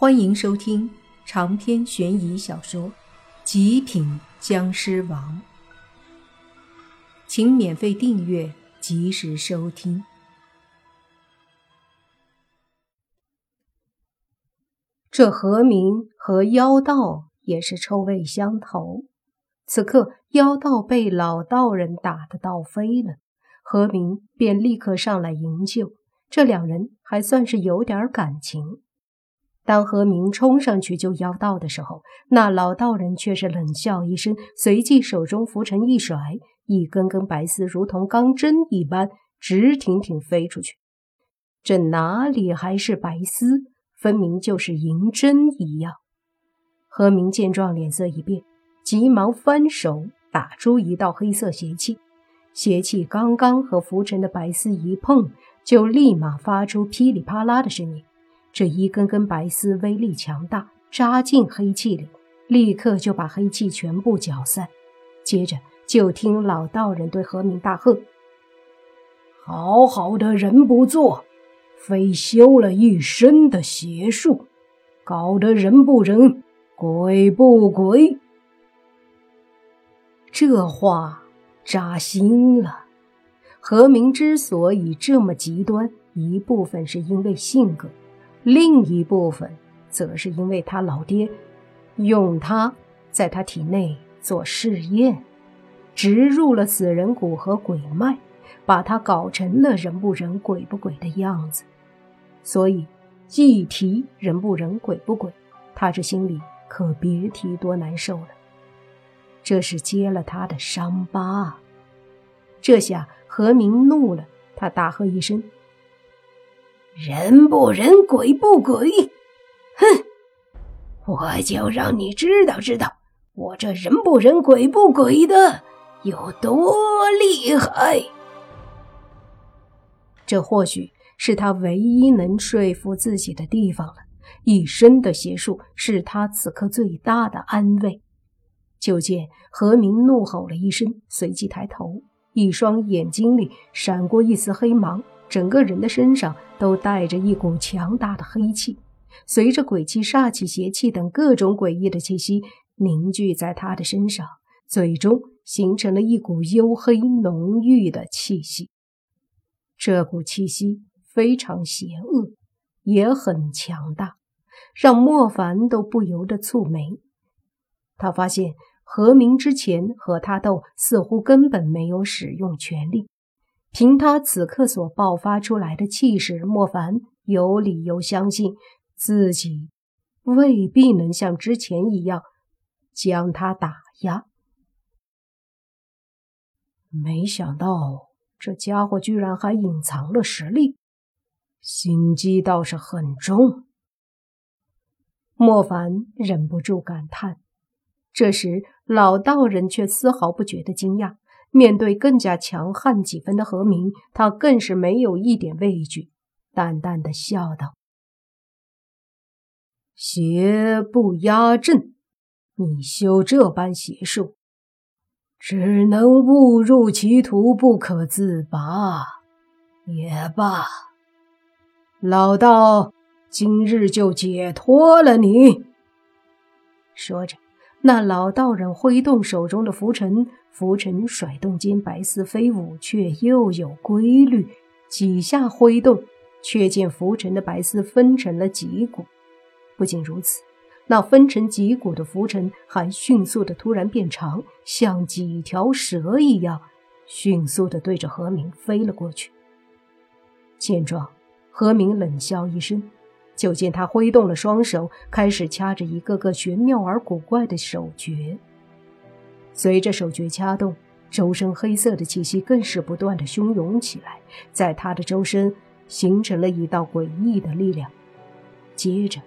欢迎收听长篇悬疑小说《极品僵尸王》，请免费订阅，及时收听。这何明和妖道也是臭味相投。此刻妖道被老道人打得倒飞了，何明便立刻上来营救。这两人还算是有点感情。当何明冲上去救妖道的时候，那老道人却是冷笑一声，随即手中拂尘一甩，一根根白丝如同钢针一般直挺挺飞出去。这哪里还是白丝，分明就是银针一样。何明见状，脸色一变，急忙翻手打出一道黑色邪气，邪气刚刚和拂尘的白丝一碰，就立马发出噼里啪啦的声音。这一根根白丝威力强大，扎进黑气里，立刻就把黑气全部搅散。接着就听老道人对何明大喝：“好好的人不做，非修了一身的邪术，搞得人不人，鬼不鬼。”这话扎心了。何明之所以这么极端，一部分是因为性格。另一部分，则是因为他老爹用他在他体内做试验，植入了死人骨和鬼脉，把他搞成了人不人鬼不鬼的样子。所以，一提人不人鬼不鬼，他这心里可别提多难受了。这是揭了他的伤疤。这下何明怒了，他大喝一声。人不人，鬼不鬼，哼！我就让你知道知道，我这人不人，鬼不鬼的有多厉害。这或许是他唯一能说服自己的地方了。一身的邪术是他此刻最大的安慰。就见何明怒吼了一声，随即抬头，一双眼睛里闪过一丝黑芒。整个人的身上都带着一股强大的黑气，随着鬼气、煞气、邪气等各种诡异的气息凝聚在他的身上，最终形成了一股幽黑浓郁的气息。这股气息非常邪恶，也很强大，让莫凡都不由得蹙眉。他发现何明之前和他斗，似乎根本没有使用全力。凭他此刻所爆发出来的气势，莫凡有理由相信自己未必能像之前一样将他打压。没想到这家伙居然还隐藏了实力，心机倒是很重。莫凡忍不住感叹。这时，老道人却丝毫不觉得惊讶。面对更加强悍几分的何明，他更是没有一点畏惧，淡淡的笑道：“邪不压正，你修这般邪术，只能误入歧途，不可自拔。也罢，老道今日就解脱了你。”说着。那老道人挥动手中的拂尘，拂尘甩动间，白丝飞舞，却又有规律。几下挥动，却见拂尘的白丝分成了几股。不仅如此，那分成几股的拂尘还迅速的突然变长，像几条蛇一样，迅速的对着何明飞了过去。见状，何明冷笑一声。就见他挥动了双手，开始掐着一个个玄妙而古怪的手诀。随着手诀掐动，周身黑色的气息更是不断的汹涌起来，在他的周身形成了一道诡异的力量。接着，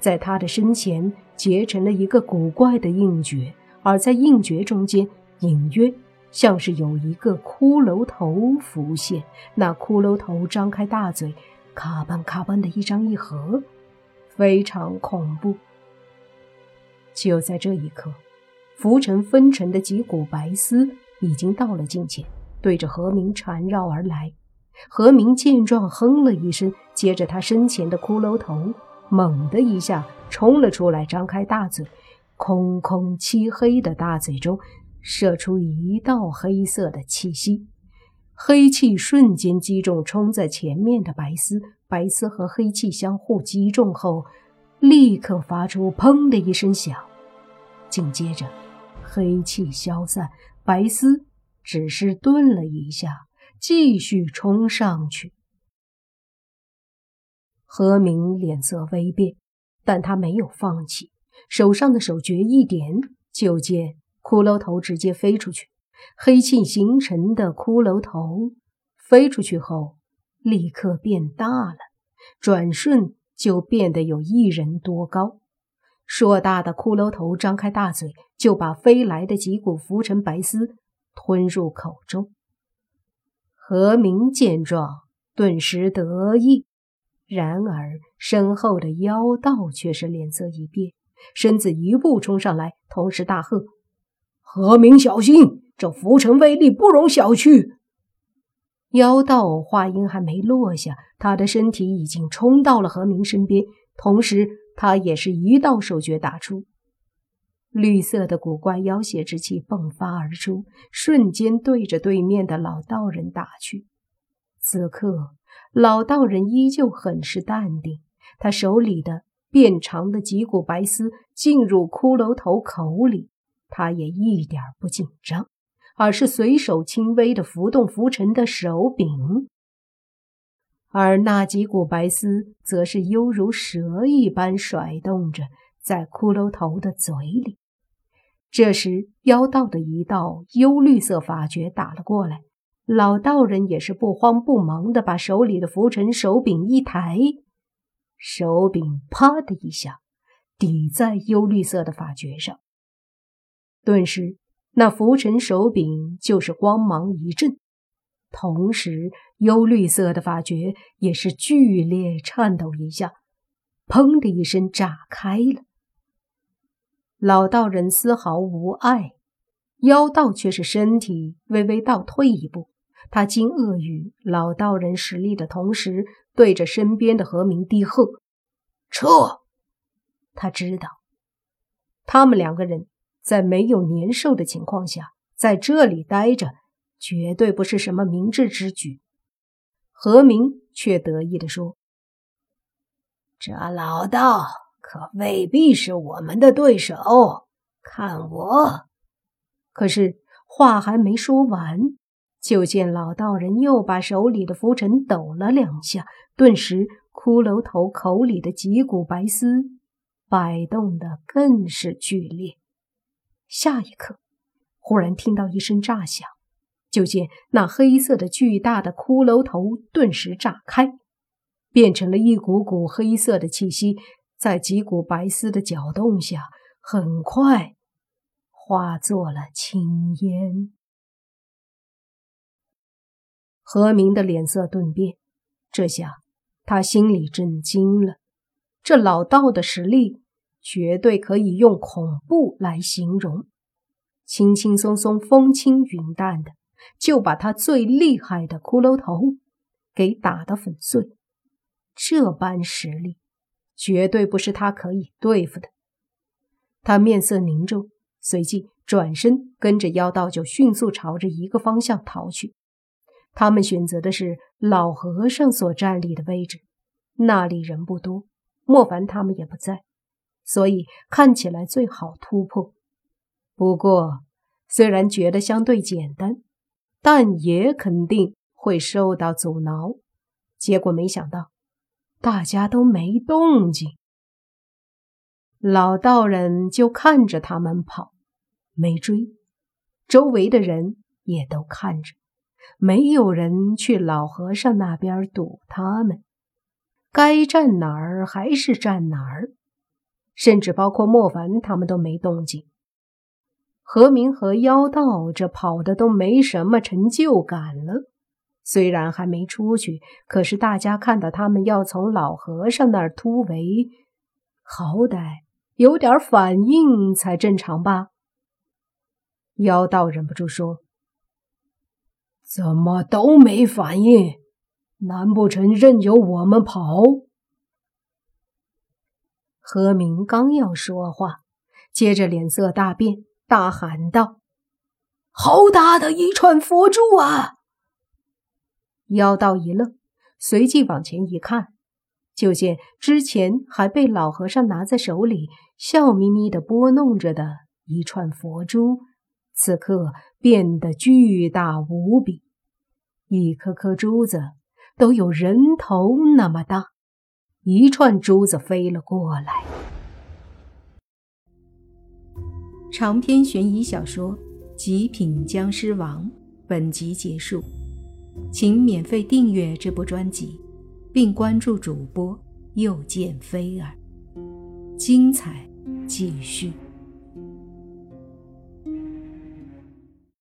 在他的身前结成了一个古怪的印诀，而在印诀中间，隐约像是有一个骷髅头浮现。那骷髅头张开大嘴。卡邦卡邦的一张一合，非常恐怖。就在这一刻，浮尘分成的几股白丝已经到了近前，对着何明缠绕而来。何明见状，哼了一声，接着他身前的骷髅头猛地一下冲了出来，张开大嘴，空空漆黑的大嘴中射出一道黑色的气息，黑气瞬间击中冲在前面的白丝，白丝和黑气相互击中后，立刻发出“砰”的一声响，紧接着黑气消散，白丝只是顿了一下，继续冲上去。何明脸色微变，但他没有放弃，手上的手诀一点，就见骷髅头直接飞出去。黑气形成的骷髅头飞出去后，立刻变大了，转瞬就变得有一人多高。硕大的骷髅头张开大嘴，就把飞来的几股浮尘白丝吞入口中。何明见状，顿时得意。然而，身后的妖道却是脸色一变，身子一步冲上来，同时大喝：“何明，小心！这浮尘威力不容小觑！”妖道话音还没落下，他的身体已经冲到了何明身边，同时他也是一道手诀打出，绿色的古怪妖邪之气迸发而出，瞬间对着对面的老道人打去。此刻。老道人依旧很是淡定，他手里的变长的几股白丝进入骷髅头口里，他也一点不紧张，而是随手轻微的浮动浮尘的手柄，而那几股白丝则是犹如蛇一般甩动着在骷髅头的嘴里。这时，妖道的一道幽绿色法诀打了过来。老道人也是不慌不忙的把手里的浮尘手柄一抬，手柄啪的一下抵在幽绿色的法诀上，顿时那浮尘手柄就是光芒一震，同时幽绿色的法诀也是剧烈颤抖一下，砰的一声炸开了。老道人丝毫无碍，妖道却是身体微微倒退一步。他惊愕于老道人实力的同时，对着身边的何明低喝：“撤！”他知道，他们两个人在没有年兽的情况下，在这里待着，绝对不是什么明智之举。何明却得意地说：“这老道可未必是我们的对手，看我！”可是话还没说完。就见老道人又把手里的拂尘抖了两下，顿时骷髅头口里的几股白丝摆动的更是剧烈。下一刻，忽然听到一声炸响，就见那黑色的巨大的骷髅头顿时炸开，变成了一股股黑色的气息，在几股白丝的搅动下，很快化作了青烟。何明的脸色顿变，这下他心里震惊了。这老道的实力绝对可以用恐怖来形容，轻轻松松、风轻云淡的就把他最厉害的骷髅头给打得粉碎。这般实力，绝对不是他可以对付的。他面色凝重，随即转身跟着妖道就迅速朝着一个方向逃去。他们选择的是老和尚所站立的位置，那里人不多，莫凡他们也不在，所以看起来最好突破。不过，虽然觉得相对简单，但也肯定会受到阻挠。结果没想到，大家都没动静，老道人就看着他们跑，没追，周围的人也都看着。没有人去老和尚那边堵他们，该站哪儿还是站哪儿，甚至包括莫凡他们都没动静。何明和妖道这跑的都没什么成就感了，虽然还没出去，可是大家看到他们要从老和尚那儿突围，好歹有点反应才正常吧？妖道忍不住说。怎么都没反应？难不成任由我们跑？何明刚要说话，接着脸色大变，大喊道：“好大的一串佛珠啊！”妖道一愣，随即往前一看，就见之前还被老和尚拿在手里，笑眯眯的拨弄着的一串佛珠，此刻变得巨大无比，一颗颗珠子都有人头那么大，一串珠子飞了过来。长篇悬疑小说《极品僵尸王》本集结束。请免费订阅这部专辑，并关注主播又见菲儿，精彩继续。